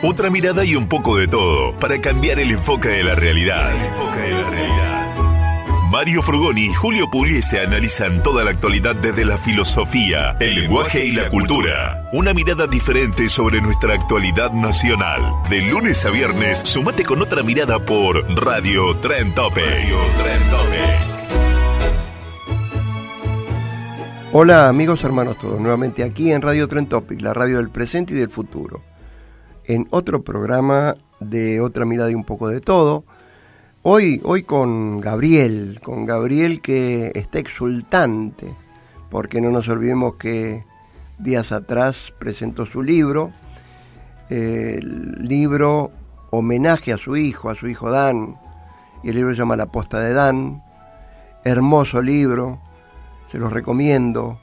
Otra mirada y un poco de todo para cambiar el enfoque de la realidad. Mario Frugoni y Julio Pugliese analizan toda la actualidad desde la filosofía, el lenguaje y la cultura. Una mirada diferente sobre nuestra actualidad nacional. De lunes a viernes, sumate con otra mirada por. Radio Tren Tope. Hola amigos hermanos todos, nuevamente aquí en Radio Tren Topic, la radio del presente y del futuro. En otro programa de otra mirada y un poco de todo. Hoy, hoy con Gabriel, con Gabriel que está exultante, porque no nos olvidemos que días atrás presentó su libro, el libro homenaje a su hijo, a su hijo Dan, y el libro se llama La posta de Dan, hermoso libro, se los recomiendo.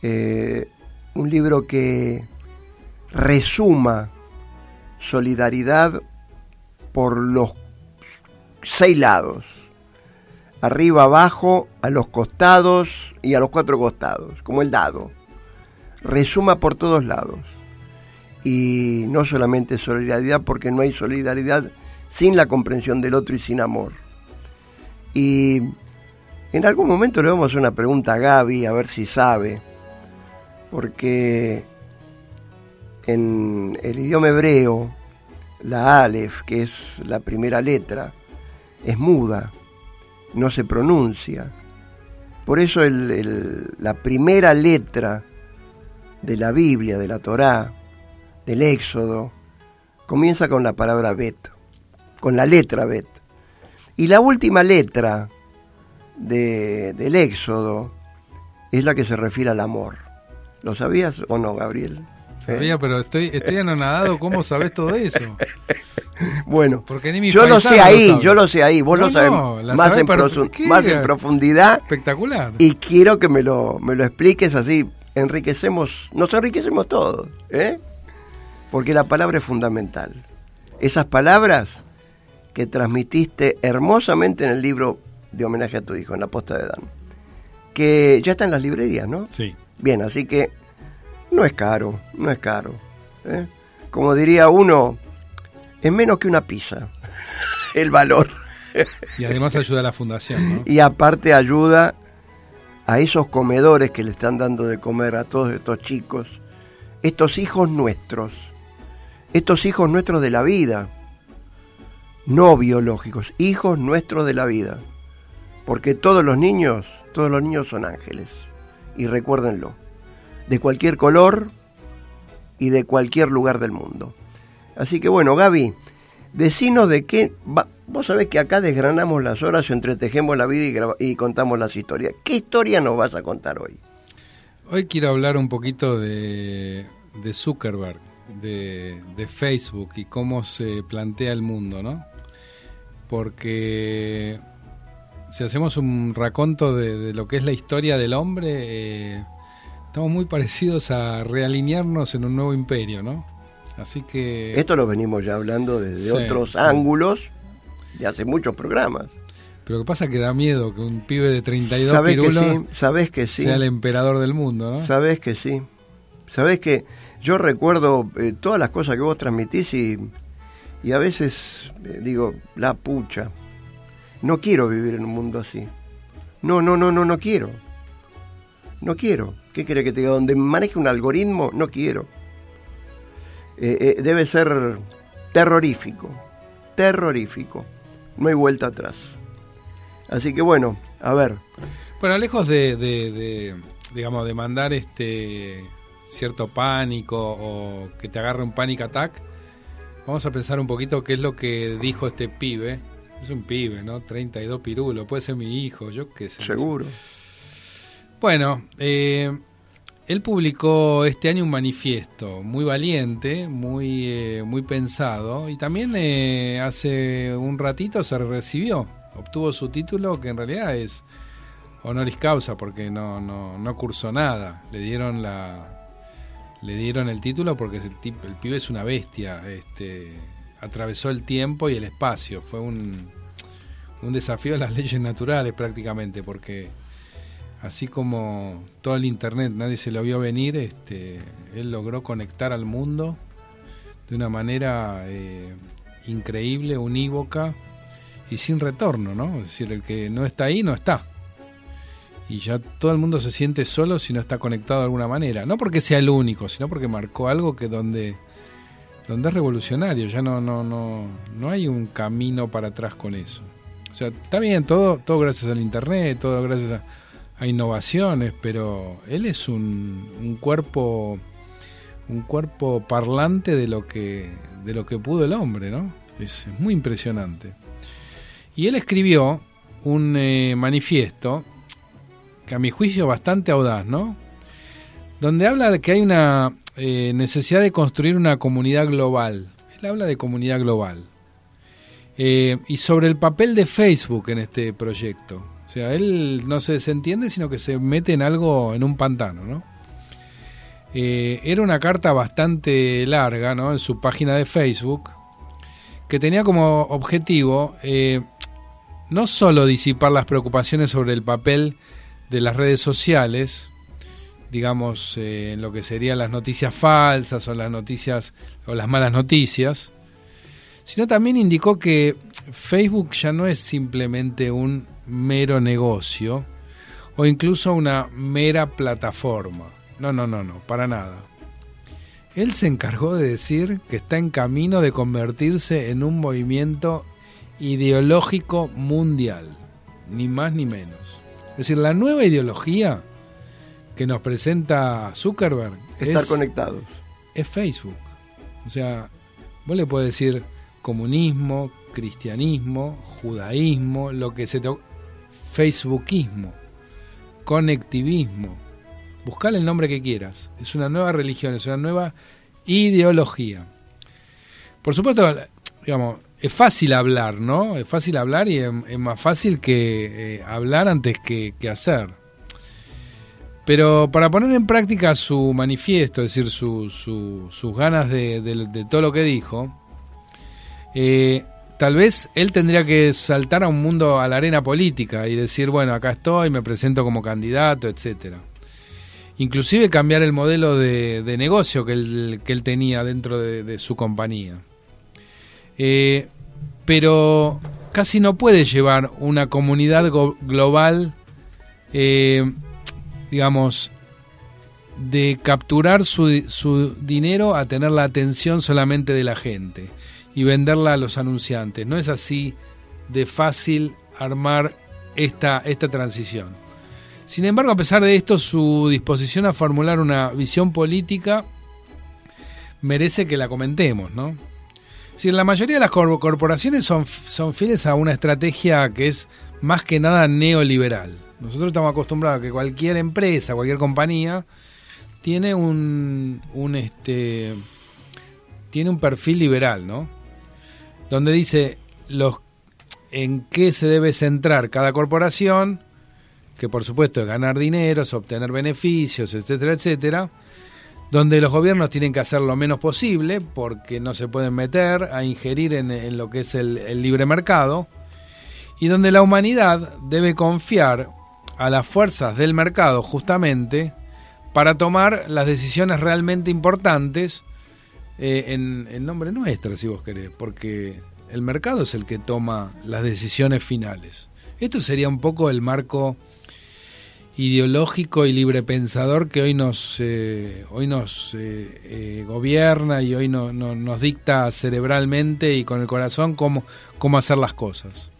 Eh, un libro que resuma solidaridad por los seis lados, arriba, abajo, a los costados y a los cuatro costados, como el dado. Resuma por todos lados. Y no solamente solidaridad, porque no hay solidaridad sin la comprensión del otro y sin amor. Y en algún momento le vamos a hacer una pregunta a Gaby, a ver si sabe, porque en el idioma hebreo, la Aleph, que es la primera letra, es muda, no se pronuncia. Por eso la primera letra de la Biblia, de la Torá, del Éxodo, comienza con la palabra Bet, con la letra Bet. Y la última letra del Éxodo es la que se refiere al amor. ¿Lo sabías o no, Gabriel? Sabía, pero estoy, estoy anonadado. ¿Cómo sabes todo eso? Bueno, yo lo sé ahí, yo lo sé ahí, vos lo sabés más, en más en profundidad. Espectacular. Y quiero que me lo, me lo expliques así, enriquecemos, nos enriquecemos todos, ¿eh? Porque la palabra es fundamental. Esas palabras que transmitiste hermosamente en el libro de homenaje a tu hijo, en la posta de Dan. Que ya está en las librerías, ¿no? Sí. Bien, así que no es caro, no es caro. ¿eh? Como diría uno, es menos que una pizza el valor. Y además ayuda a la fundación, ¿no? Y aparte ayuda a esos comedores que le están dando de comer a todos estos chicos, estos hijos nuestros, estos hijos nuestros de la vida, no biológicos, hijos nuestros de la vida. Porque todos los niños, todos los niños son ángeles. Y recuérdenlo, de cualquier color y de cualquier lugar del mundo. Así que bueno, Gaby, decinos de qué... vos sabés que acá desgranamos las horas, entretejemos la vida y, y contamos las historias. ¿Qué historia nos vas a contar hoy? Hoy quiero hablar un poquito de, de Zuckerberg, de, de, Facebook y cómo se plantea el mundo, ¿no? Porque si hacemos un raconto de, lo que es la historia del hombre, eh, estamos muy parecidos a realinearnos en un nuevo imperio, ¿no? Así que... Esto lo venimos ya hablando desde otros ángulos de hace muchos programas. Pero lo que pasa es que da miedo que un pibe de 32 ¿Sabes que sí? ¿Sabes que sí? sea el emperador del mundo, ¿no? Sabes que sí. Sabes que yo recuerdo eh, todas las cosas que vos transmitís y, y a veces eh, digo, la pucha, no quiero vivir en un mundo así. No, no, no, no, no quiero. No quiero. ¿Qué quiere que te diga? Donde maneje un algoritmo, no quiero. eh, debe ser terrorífico, terrorífico. No hay vuelta atrás. Así que bueno, a ver. Bueno, lejos de, digamos, de mandar este cierto pánico o que te agarre un panic attack, vamos a pensar un poquito qué es lo que dijo este pibe. Es un pibe, ¿no? 32 pirulos, puede ser mi hijo, yo qué sé. Seguro. Bueno, eh, él publicó este año un manifiesto muy valiente, muy, eh, muy pensado, y también eh, hace un ratito se recibió, obtuvo su título, que en realidad es honoris causa, porque no, no, no cursó nada. Le dieron la. Le dieron el título porque el, el pibe es una bestia. Este, atravesó el tiempo y el espacio. Fue un, un desafío a las leyes naturales prácticamente, porque así como todo el internet nadie se lo vio venir, este, él logró conectar al mundo de una manera eh, increíble, unívoca y sin retorno, ¿no? Es decir, el que no está ahí no está. Y ya todo el mundo se siente solo si no está conectado de alguna manera. No porque sea el único, sino porque marcó algo que donde, donde es revolucionario. Ya no, no, no, no hay un camino para atrás con eso. O sea, está bien, todo, todo gracias al internet, todo gracias a a innovaciones, pero él es un, un, cuerpo un cuerpo parlante de lo que de lo que pudo el hombre, ¿no? Es, muy impresionante. Y él escribió un eh, manifiesto que a mi juicio bastante audaz, ¿no? Donde habla de que hay una eh, necesidad de construir una comunidad global. Él habla de comunidad global. Eh, y sobre el papel de Facebook en este proyecto. O sea, él no se desentiende, sino que se mete en algo, en un pantano, ¿no? Eh, era una carta bastante larga, ¿no? En su página de Facebook, que tenía como objetivo eh, no solo disipar las preocupaciones sobre el papel de las redes sociales, digamos, eh, en lo que serían las noticias falsas o las noticias o las malas noticias, sino también indicó que Facebook ya no es simplemente un mero negocio o incluso una mera plataforma. No, no, no, no, para nada. Él se encargó de decir que está en camino de convertirse en un movimiento ideológico mundial, ni más ni menos. Es decir, la nueva ideología que nos presenta Zuckerberg estar es, conectados. Es Facebook. O sea, vos le puedes decir comunismo, cristianismo, judaísmo, lo que se te facebookismo, conectivismo. Buscale el nombre que quieras. Es una nueva religión, es una nueva ideología. Por supuesto, digamos, es fácil hablar, ¿no? Es fácil hablar y es, más fácil que eh, hablar antes que, hacer. Pero para poner en práctica su manifiesto, es decir, sus ganas de, todo lo que dijo, eh, tal vez él tendría que saltar a un mundo, a la arena política y decir, bueno, acá estoy, me presento como candidato, etcétera. Inclusive cambiar el modelo de, negocio que él, que él, tenía dentro de, su compañía. Eh, pero casi no puede llevar una comunidad global, eh, digamos, de capturar su, su dinero a tener la atención solamente de la gente y venderla a los anunciantes. No es así de fácil armar esta, esta transición. Sin embargo, a pesar de esto, su disposición a formular una visión política merece que la comentemos, ¿no? Si la mayoría de las corporaciones son, son fieles a una estrategia que es más que nada neoliberal. Nosotros estamos acostumbrados a que cualquier empresa, cualquier compañía, tiene un, un este tiene un perfil liberal, ¿no? Donde dice los en qué se debe centrar cada corporación, que por supuesto es ganar dinero, es obtener beneficios, etcétera, etcétera, donde los gobiernos tienen que hacer lo menos posible porque no se pueden meter a ingerir en, lo que es el libre mercado, y donde la humanidad debe confiar a las fuerzas del mercado justamente para tomar las decisiones realmente importantes eh, en, nombre nuestro, si vos querés, porque el mercado es el que toma las decisiones finales. Esto sería un poco el marco ideológico y librepensador que hoy nos eh, hoy nos eh, gobierna y hoy no, nos dicta cerebralmente y con el corazón cómo, cómo hacer las cosas.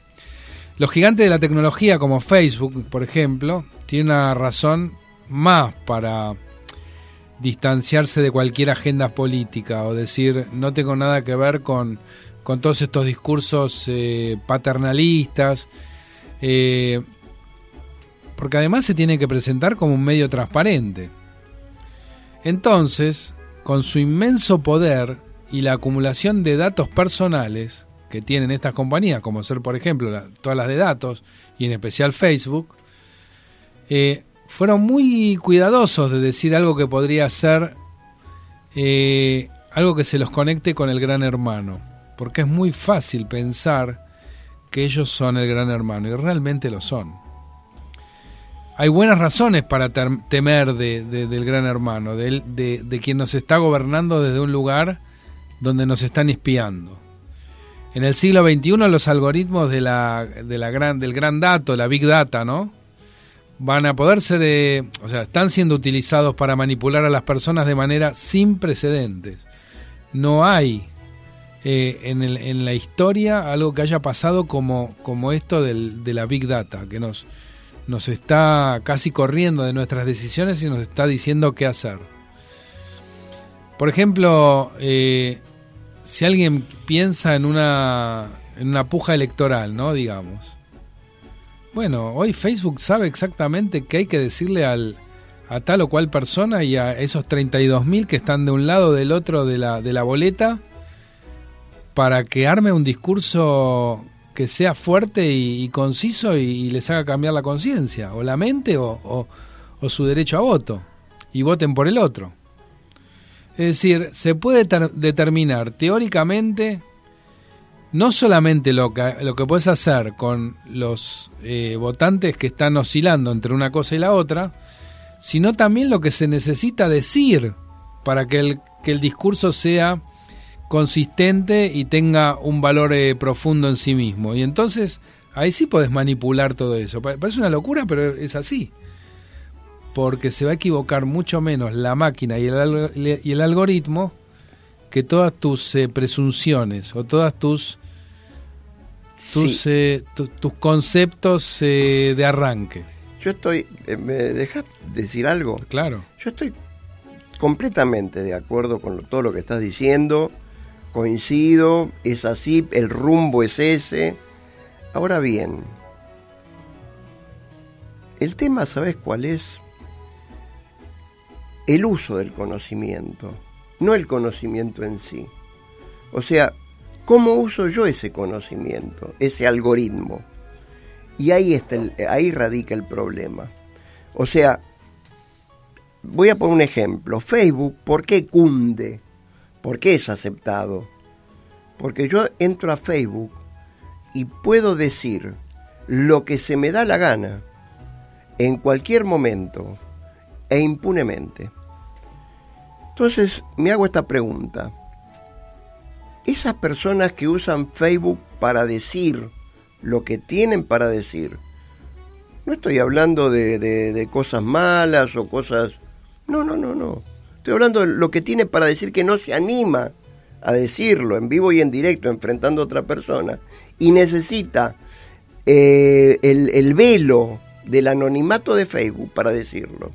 Los gigantes de la tecnología como Facebook, por ejemplo, tienen una razón más para distanciarse de cualquier agenda política o decir no tengo nada que ver con, con todos estos discursos paternalistas porque además se tiene que presentar como un medio transparente. Entonces, con su inmenso poder y la acumulación de datos personales que tienen estas compañías, como ser por ejemplo todas las de datos y en especial Facebook, eh, fueron muy cuidadosos de decir algo que podría ser eh, algo que se los conecte con el gran hermano, porque es muy fácil pensar que ellos son el gran hermano y realmente lo son hay buenas razones para temer del gran hermano, de, de, quien nos está gobernando desde un lugar donde nos están espiando. En el siglo XXI los algoritmos de la, de del gran dato, la big data, ¿no? Van a poder ser, eh, o sea, están siendo utilizados para manipular a las personas de manera sin precedentes. No hay eh, en, el, en, la historia algo que haya pasado como, como esto del, de la big data, que nos, nos está casi corriendo de nuestras decisiones y nos está diciendo qué hacer. Por ejemplo, eh, si alguien piensa en una, en una puja electoral, ¿no? Digamos. Bueno, hoy Facebook sabe exactamente qué hay que decirle al, a tal o cual persona y a esos 32.000 que están de un lado del otro de la, de la boleta para que arme un discurso que sea fuerte y, conciso y, les haga cambiar la conciencia, o la mente o, su derecho a voto, y voten por el otro. Es decir, se puede determinar teóricamente no solamente lo que, lo que puedes hacer con los eh, votantes que están oscilando entre una cosa y la otra, sino también lo que se necesita decir para que el, que el discurso sea consistente y tenga un valor eh, profundo en sí mismo. Y entonces ahí sí puedes manipular todo eso. Parece una locura, pero es así. Porque se va a equivocar mucho menos la máquina y el, y el algoritmo que todas tus eh, presunciones o todas tus tus, eh, tus conceptos de arranque. Yo estoy, ¿me dejas decir algo? Claro. Yo estoy completamente de acuerdo con todo lo que estás diciendo coincido, es así, el rumbo es ese. Ahora bien, el tema, ¿sabes cuál es? El uso del conocimiento, no el conocimiento en sí. O sea, ¿cómo uso yo ese conocimiento, ese algoritmo? Y ahí, está ahí radica el problema. O sea, voy a poner un ejemplo. Facebook, ¿por qué cunde? ¿Por qué es aceptado? Porque yo entro a Facebook y puedo decir lo que se me da la gana en cualquier momento e impunemente. Entonces me hago esta pregunta. Esas personas que usan Facebook para decir lo que tienen para decir, no estoy hablando de, cosas malas o cosas... No, no, no, no. Estoy hablando de lo que tiene para decir que no se anima a decirlo en vivo y en directo enfrentando a otra persona y necesita eh, el, el velo del anonimato de Facebook para decirlo.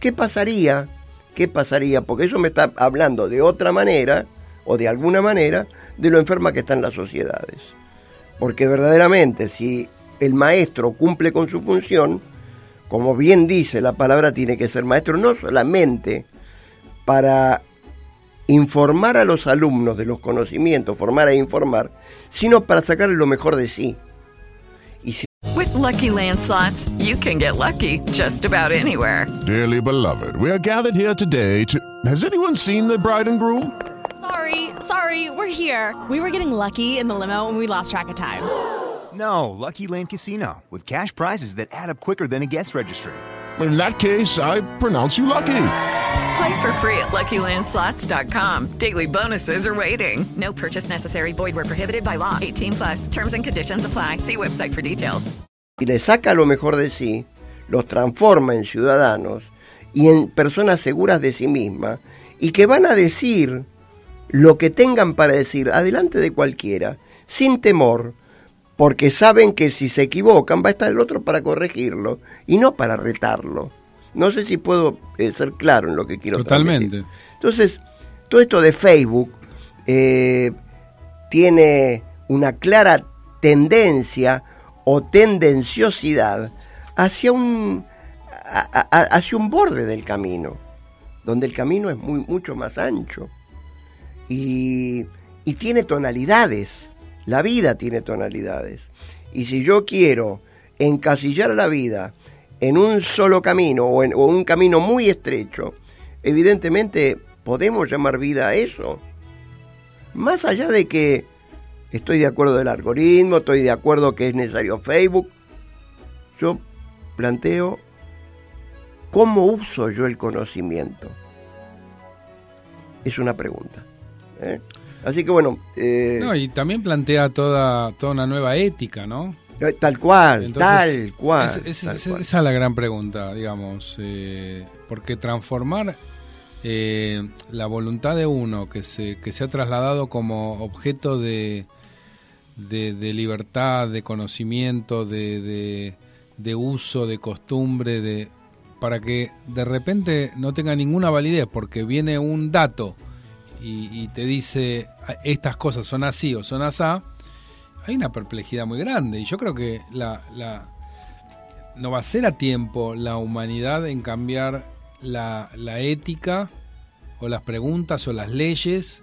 ¿Qué pasaría? ¿Qué pasaría? Porque eso me está hablando de otra manera o de alguna manera de lo enferma que están las sociedades. Porque verdaderamente si el maestro cumple con su función, como bien dice la palabra, tiene que ser maestro no solamente para informar a los alumnos de los conocimientos, formar e informar, sino para sacarle lo mejor de sí. Y si With lucky landslots, you can get lucky just about anywhere. Dearly beloved, we are gathered here today to. Has anyone seen the bride and groom? Sorry, sorry, we're here. We were getting lucky in the limo and we lost track of time. No, Lucky Land Casino, with cash prizes that add up quicker than a guest registry. In that case, I pronounce you lucky. Play for free at LuckyLandSlots.com. Daily bonuses are waiting. No purchase necessary. Void were prohibited by law. 18 plus. Terms and conditions apply. See website for details. Y le saca lo mejor de sí. los transforma en ciudadanos y en personas seguras de sí mismas y que van a decir lo que tengan para decir adelante de cualquiera, sin temor, porque saben que si se equivocan va a estar el otro para corregirlo y no para retarlo. No sé si puedo eh, ser claro en lo que quiero Totalmente. transmitir. Entonces, todo esto de Facebook eh, tiene una clara tendencia o tendenciosidad hacia un, a- a- hacia un borde del camino, donde el camino es muy, mucho más ancho y, tiene tonalidades. La vida tiene tonalidades. Y si yo quiero encasillar la vida en un solo camino o en o un camino muy estrecho, evidentemente podemos llamar vida a eso. Más allá de que estoy de acuerdo del algoritmo, estoy de acuerdo que es necesario Facebook, yo planteo cómo uso yo el conocimiento. Es una pregunta. ¿Eh? Así que bueno, eh, No, y también plantea toda, toda una nueva ética, ¿no? eh, tal cual, Entonces, tal cual. es- es- tal es- cual. Esa es la gran pregunta, digamos. eh, porque transformar eh, la voluntad de uno que se, que se ha trasladado como objeto de, de, de libertad, de conocimiento, de, de, de uso, de costumbre, de para que de repente no tenga ninguna validez, porque viene un dato y, y te dice "Ah, estas cosas son así o son asá, hay una perplejidad muy grande. Y yo creo que la, la- no va a ser a tiempo la humanidad en cambiar la, la ética o las preguntas o las leyes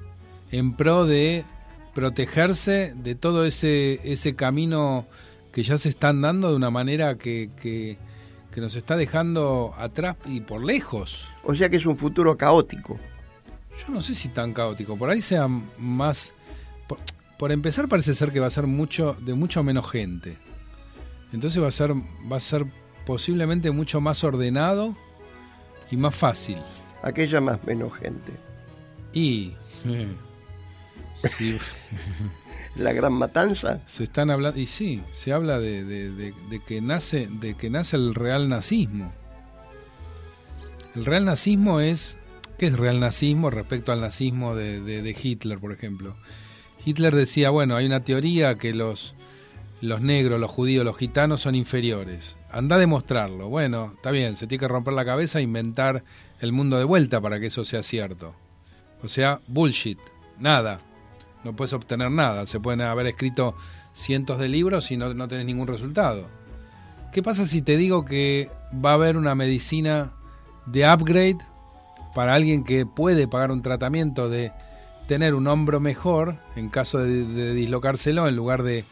en pro de protegerse de todo ese, ese camino que ya se están dando de una manera que, que, que nos está dejando atrás y por lejos. O sea que es un futuro caótico. Yo no sé si tan caótico, por ahí sea más... Por, por empezar parece ser que va a ser mucho de mucho menos gente. Entonces va a ser va a ser posiblemente mucho más ordenado y más fácil. Aquella más menos gente. Y sí, La gran matanza. se están hablando y sí, se habla de, de- de- de que nace de que nace el real nazismo. El real nazismo es ¿qué es real nazismo respecto al nazismo de, de- Hitler, por ejemplo? Hitler decía, bueno, hay una teoría que los los negros, los judíos, los gitanos son inferiores. Anda a demostrarlo. Bueno, está bien, se tiene que romper la cabeza e inventar el mundo de vuelta para que eso sea cierto. O sea, bullshit, nada. No puedes obtener nada. Se pueden haber escrito cientos de libros y no, no tenés ningún resultado. ¿Qué pasa si te digo que va a haber una medicina de upgrade para alguien que puede pagar un tratamiento de tener un hombro mejor en caso de, de dislocárselo en lugar de,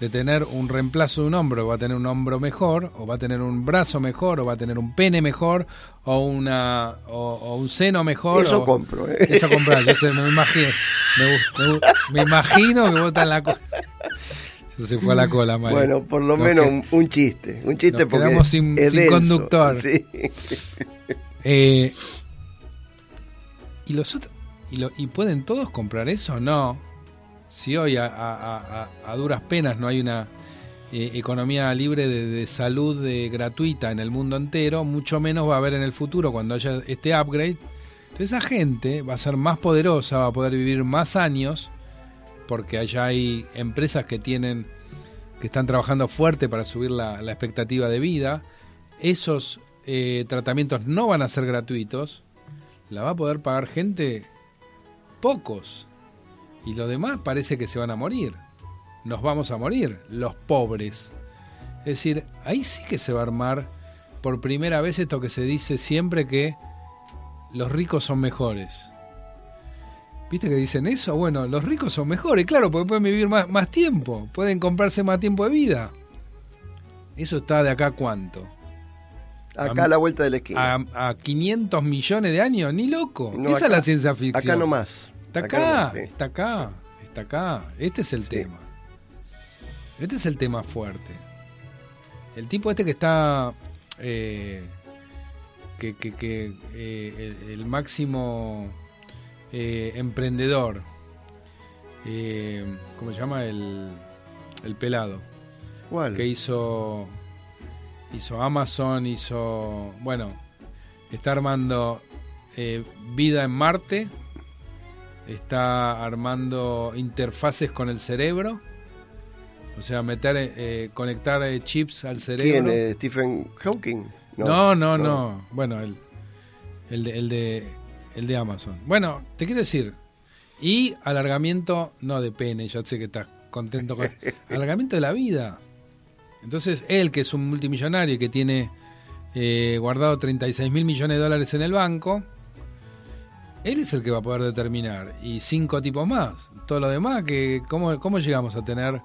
de tener un reemplazo de un hombro, va a tener un hombro mejor, o va a tener un brazo mejor, o va a tener un pene mejor, o una o, o un seno mejor. Eso o- compro, ¿eh? Eso comprar, yo sé, me imagino, me, me me imagino que vos estás en la cola. Se fue a la cola, Mario. Bueno, por lo Nos menos que- un, un chiste. Un chiste nos porque quedamos sin- conductor. sí. Eh, ¿Y los otros? ¿Y, lo- ¿Y pueden todos comprar eso? No. Si hoy a, duras penas no hay una eh, economía libre de, de salud eh, gratuita en el mundo entero, mucho menos va a haber en el futuro cuando haya este upgrade. Entonces esa gente va a ser más poderosa, va a poder vivir más años, porque allá hay empresas que tienen que están trabajando fuerte para subir la, la expectativa de vida. Esos eh, tratamientos no van a ser gratuitos. La va a poder pagar gente pocos. Y los demás parece que se van a morir. Nos vamos a morir, los pobres. Es decir, ahí sí que se va a armar por primera vez esto que se dice siempre que los ricos son mejores. ¿Viste que dicen eso? Bueno, los ricos son mejores, claro, porque pueden vivir más, más tiempo, pueden comprarse más tiempo de vida. Eso está de acá cuánto? Acá a la vuelta de la esquina. A, a 500 millones de años, ni loco. No, Esa acá- es la ciencia ficción. Acá nomás. Está Acá acá, nomás, sí. está acá, está acá. Este es el Sí. tema. Este es el tema fuerte. El tipo este que está... eh, que, que, que, eh, el, el máximo eh, emprendedor. eh, ¿Cómo se llama? El, el pelado. ¿Cuál? Que hizo... hizo Amazon, hizo, bueno, está armando eh, vida en Marte, está armando interfaces con el cerebro, o sea, meter, eh, conectar eh, chips al cerebro. ¿Quién? eh, Stephen Hawking. No, no, no. Bueno, el, el, de, el, de, el de Amazon. Bueno, te quiero decir, y alargamiento, no de pene, ya sé que estás contento con... alargamiento de la vida. Entonces, él, que es un multimillonario y que tiene eh, guardado 36 mil millones de dólares en el banco, él es el que va a poder determinar. Y cinco tipos más. Todo lo demás, que ¿cómo, cómo llegamos a tener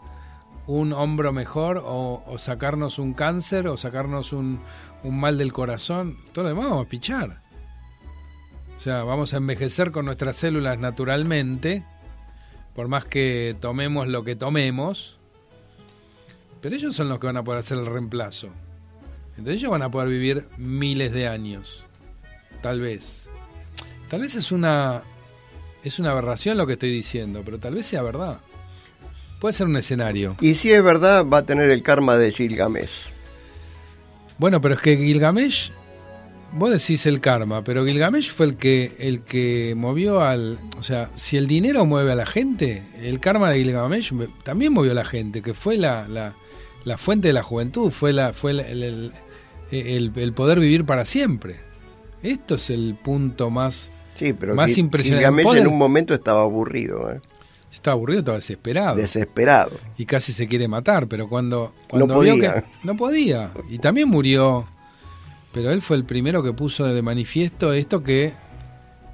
un hombro mejor o, o sacarnos un cáncer o sacarnos un, un mal del corazón? Todo lo demás vamos a pichar. O sea, vamos a envejecer con nuestras células naturalmente, por más que tomemos lo que tomemos, pero ellos son los que van a poder hacer el reemplazo. Entonces ellos van a poder vivir miles de años. Tal vez. Tal vez es una es una aberración lo que estoy diciendo, pero tal vez sea verdad. Puede ser un escenario. Y si es verdad, va a tener el karma de Gilgamesh. Bueno, pero es que Gilgamesh, vos decís el karma, pero Gilgamesh fue el que el que movió al, o sea, si el dinero mueve a la gente, el karma de Gilgamesh también movió a la gente, que fue la, la, la fuente de la juventud, fue la fue el, el, el, el, poder vivir para siempre. Esto es el punto más sí, pero más impresionante. Poder- en un momento estaba aburrido, ¿eh? Estaba aburrido, estaba desesperado. desesperado. y casi se quiere matar, pero cuando, cuando No vio podía. que no podía y también murió, pero él fue el primero que puso de manifiesto esto que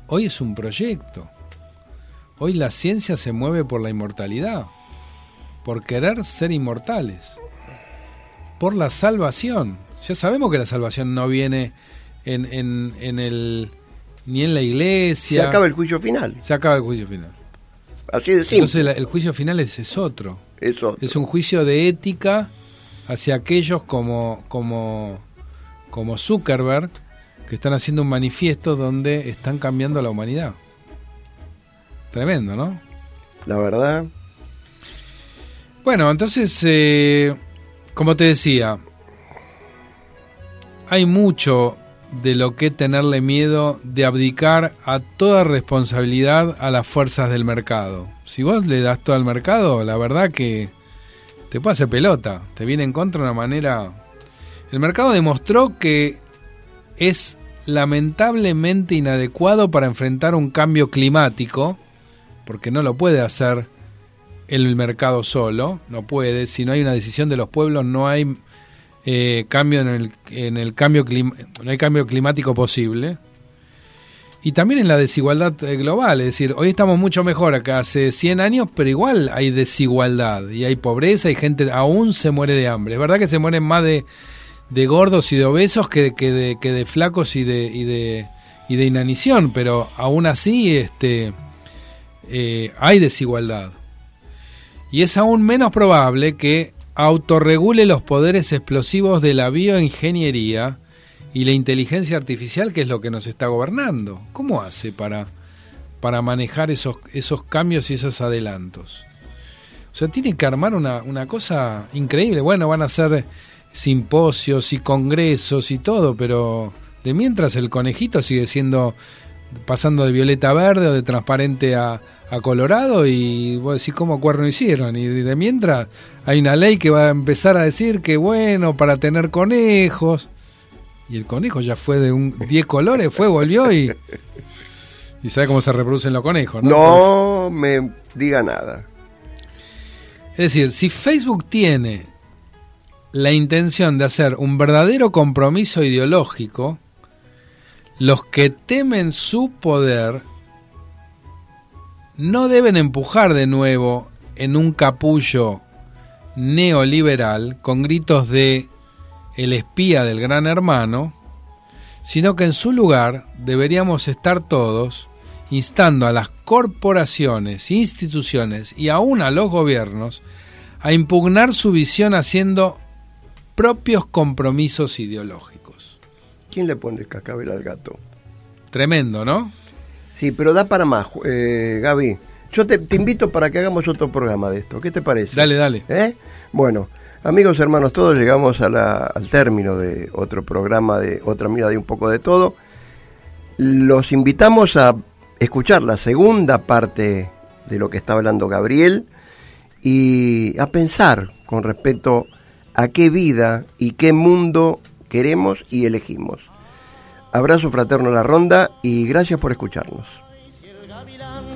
hoy es un proyecto. Hoy la ciencia se mueve por la inmortalidad, por querer ser inmortales, por la salvación. Ya sabemos que la salvación no viene en, en, en el ni en la Se iglesia. acaba el juicio final. Se acaba el juicio final. Así de simple. Entonces la- el juicio final es, es otro. Eso. Es un juicio de ética hacia aquellos como, como, como Zuckerberg que están haciendo un manifiesto donde están cambiando la humanidad. Tremendo, ¿no? La verdad. Bueno, entonces, eh, como te decía, hay mucho de lo que tenerle miedo de abdicar a toda responsabilidad a las fuerzas del mercado. Si vos le das todo al mercado, la verdad que te puede hacer pelota, te viene en contra de una manera... El mercado demostró que es lamentablemente inadecuado para enfrentar un cambio climático, porque no lo puede hacer el mercado solo, no puede, si no hay una decisión de los pueblos no hay eh, cambio en el, en el cambio clim- no hay cambio climático posible. Y también en la desigualdad eh, global, es decir, hoy estamos mucho mejor acá hace 100 años, pero igual hay desigualdad y hay pobreza y gente aún se muere de hambre. Es verdad que se mueren más de, de gordos y de obesos que, que de, que de flacos y de, y de, y de inanición, pero aún así este, eh, hay desigualdad. Y es aún menos probable que autorregule los poderes explosivos de la bioingeniería y la inteligencia artificial, que es lo que nos está gobernando. ¿Cómo hace para, para manejar esos, esos cambios y esos adelantos? O sea, tiene que armar una, una cosa increíble. Bueno, van a hacer simposios y congresos y todo, pero de mientras el conejito sigue siendo pasando de violeta a verde o de transparente a, a colorado y vos decís cómo cuerno hicieron y de mientras hay una ley que va a empezar a decir que bueno para tener conejos. Y el conejo ya fue de un 10 colores fue volvió y y sabe cómo se reproducen los conejos no, No me diga nada. es decir si Facebook tiene la intención de hacer un verdadero compromiso ideológico los que temen su poder no deben empujar de nuevo en un capullo neoliberal con gritos de el espía del gran hermano, sino que en su lugar deberíamos estar todos instando a las corporaciones, instituciones y aún a los gobiernos a impugnar su visión haciendo propios compromisos ideológicos. ¿Quién le pone el cascabel al gato? Tremendo, ¿no? Sí, pero da para más, eh, Gaby. Yo te, te invito para que hagamos otro programa de esto. ¿Qué te parece? Dale, dale. ¿Eh? Bueno, Amigos, hermanos, todos llegamos a la- al término de otro programa de otra mirada y un poco de todo. Los invitamos a escuchar la segunda parte de lo que está hablando Gabriel y a pensar con respecto a qué vida y qué mundo queremos y elegimos. Abrazo fraterno a la ronda y gracias por escucharnos.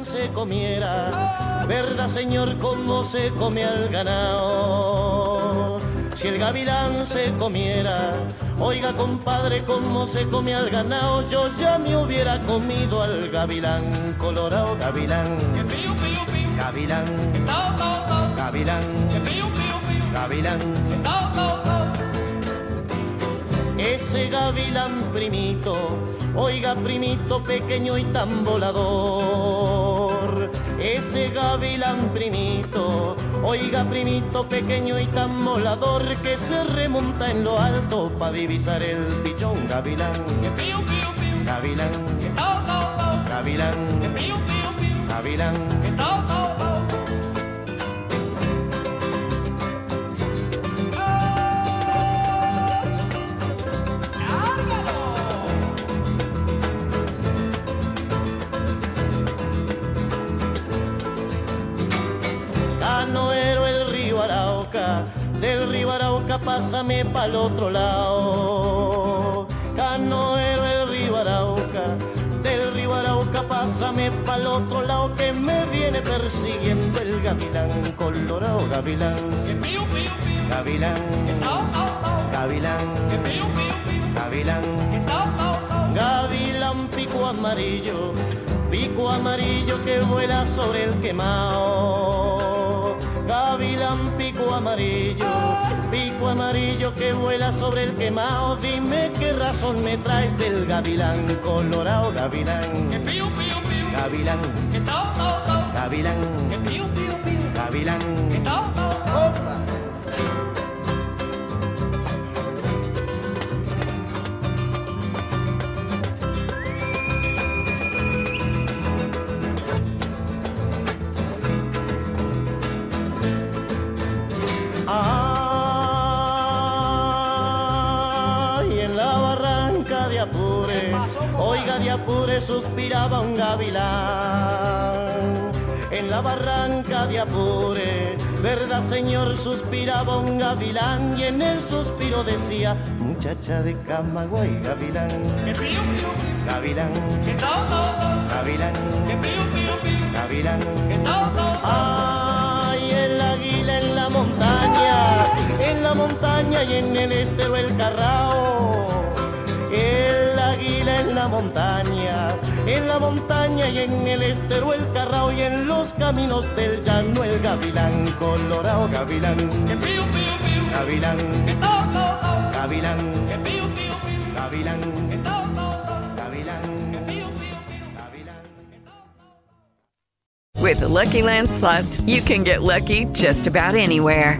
se comiera, verdad señor, cómo se come al ganado. Si el gavilán se comiera, oiga compadre, cómo se come al ganado, yo ya me hubiera comido al gavilán, colorado gavilán, gavilán, gavilán, gavilán. Ese gavilán primito, oiga primito pequeño y tan volador. Ese gavilán primito, oiga primito pequeño y tan volador que se remonta en lo alto para divisar el pichón gavilán. Gavilán, gavilán, gavilán. Canoero del río Arauca pásame pa'l otro lado. Canoero el río Arauca, del río Arauca pásame pa'l otro lado que me viene persiguiendo el gavilán colorado gavilán. Gavilán, gavilán, gavilán, gavilán pico amarillo, pico amarillo que vuela sobre el quemado. Gavilán pico amarillo, pico amarillo que vuela sobre el quemado. Dime qué razón me traes del gavilán colorado, gavilán. Gavilán, gavilán, gavilán. Opa. Apure suspiraba un gavilán. En la barranca de Apure, verdad señor, suspiraba un gavilán y en el suspiro decía, muchacha de Camagüey, gavilán. Gavilán, gavilán, gavilán. Ay, el águila en la montaña, en la montaña y en el estero el carrao. El águila en la montaña, en la montaña y en el estero el carrao y en los caminos del llano el gavilán colorado gavilán. Gavilán, gavilán, gavilán, gavilán. With the Lucky Land slots, you can get lucky just about anywhere.